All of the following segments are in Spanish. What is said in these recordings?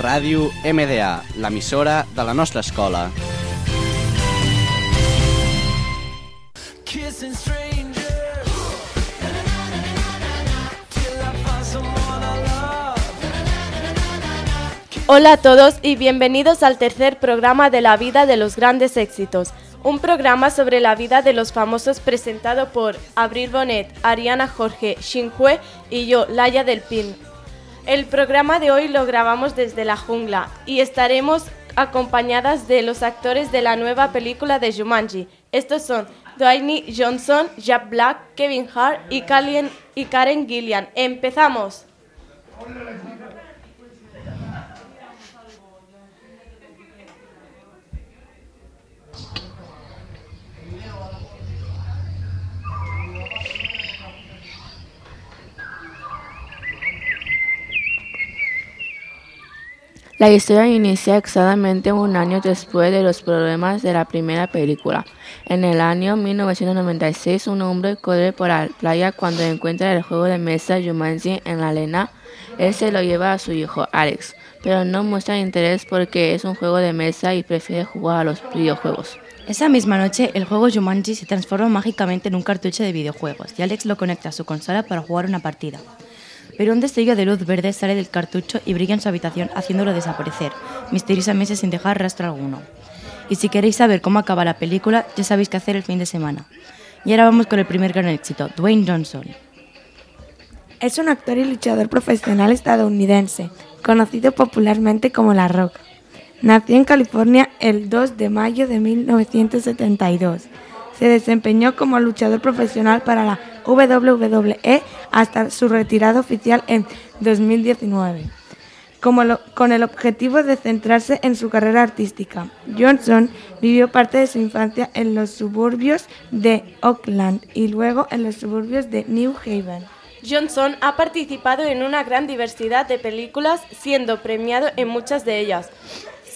Ràdio MDA, l'emissora de la nostra escola. Hola a todos y bienvenidos al tercer programa de la vida de los grandes éxitos. Un programa sobre la vida de los famosos presentado por Abril Bonet, Ariana Jorge, Xinhue y yo, Laia del Pin. El programa de hoy lo grabamos desde la jungla y estaremos acompañadas de los actores de la nueva película de Jumanji. Estos son Dwayne Johnson, Jack Black, Kevin Hart y, Kalen- y Karen Gillian. ¡Empezamos! La historia inicia exactamente un año después de los problemas de la primera película. En el año 1996, un hombre corre por la playa cuando encuentra el juego de mesa Jumanji en la arena. Él se lo lleva a su hijo, Alex, pero no muestra interés porque es un juego de mesa y prefiere jugar a los videojuegos. Esa misma noche, el juego Jumanji se transforma mágicamente en un cartucho de videojuegos y Alex lo conecta a su consola para jugar una partida. Pero un destello de luz verde sale del cartucho y brilla en su habitación haciéndolo desaparecer, misteriosamente sin dejar rastro alguno. Y si queréis saber cómo acaba la película, ya sabéis qué hacer el fin de semana. Y ahora vamos con el primer gran éxito, Dwayne Johnson. Es un actor y luchador profesional estadounidense, conocido popularmente como La Roca. Nació en California el 2 de mayo de 1972. Se desempeñó como luchador profesional para la WWE hasta su retirada oficial en 2019, como lo- con el objetivo de centrarse en su carrera artística. Johnson vivió parte de su infancia en los suburbios de Oakland y luego en los suburbios de New Haven. Johnson ha participado en una gran diversidad de películas, siendo premiado en muchas de ellas,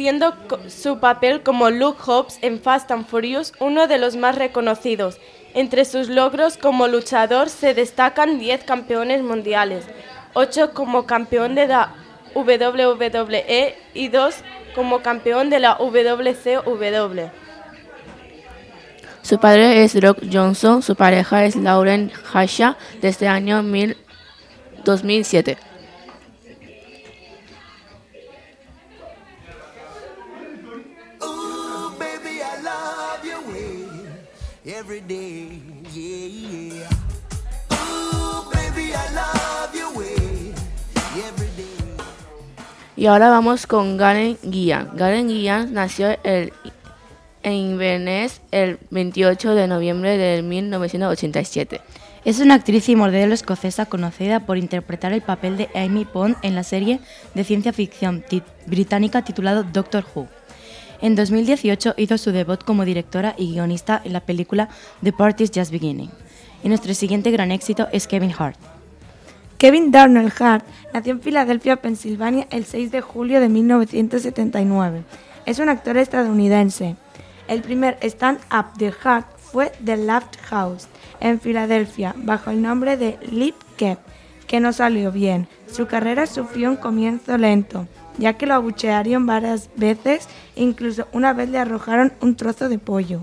siendo su papel como Luke Hobbs en Fast and Furious uno de los más reconocidos. Entre sus logros como luchador se destacan 10 campeones mundiales, 8 como campeón de la WWE y 2 como campeón de la WCW. Su padre es Rock Johnson, su pareja es Lauren Hasha desde el año 1000 2007. Every day. Yeah, yeah. Ooh, baby, I love your way every day. Y ahora vamos con Garen Guian. Garen Guian nació el- en Inverness el 28 de noviembre de 1987. Es una actriz y modelo escocesa conocida por interpretar el papel de Amy Pond en la serie de ciencia ficción británica titulado Doctor Who. En 2018 hizo su debut como directora y guionista en la película The Party's Just Beginning. Y nuestro siguiente gran éxito es Kevin Hart. Kevin Darnell Hart nació en Filadelfia, Pensilvania, el 6 de julio de 1979. Es un actor estadounidense. El primer stand-up de Hart fue The Laugh House, en Filadelfia, bajo el nombre de Lip Kep, que no salió bien. Su carrera sufrió un comienzo lento, ya que lo abuchearon varias veces, incluso una vez le arrojaron un trozo de pollo.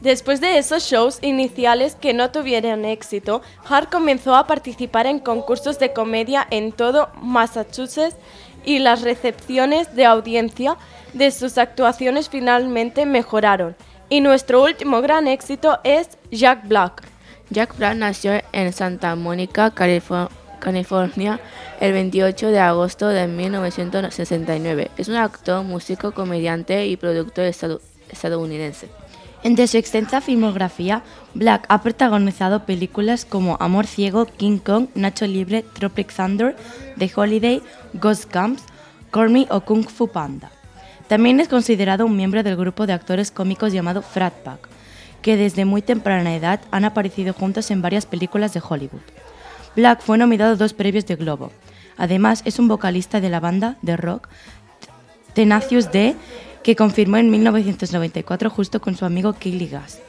Después de esos shows iniciales que no tuvieron éxito, Hart comenzó a participar en concursos de comedia en todo Massachusetts y las recepciones de audiencia de sus actuaciones finalmente mejoraron. Y nuestro último gran éxito es Jack Black. Jack Black nació en Santa Mónica, Califo- California, el 28 de agosto de 1969. Es un actor, músico, comediante y productor estadounidense. Entre su extensa filmografía, Black ha protagonizado películas como Amor Ciego, King Kong, Nacho Libre, Tropic Thunder, The Holiday, Ghost Camps, Cormy o Kung Fu Panda. También es considerado un miembro del grupo de actores cómicos llamado Frat Pack, que desde muy temprana edad han aparecido juntos en varias películas de Hollywood. Black fue nominado a dos premios de Globo. Además, es un vocalista de la banda de rock Tenacious D, que confirmó en 1994 justo con su amigo Kaylee Gass.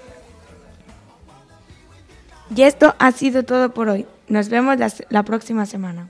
Y esto ha sido todo por hoy. Nos vemos la, la próxima semana.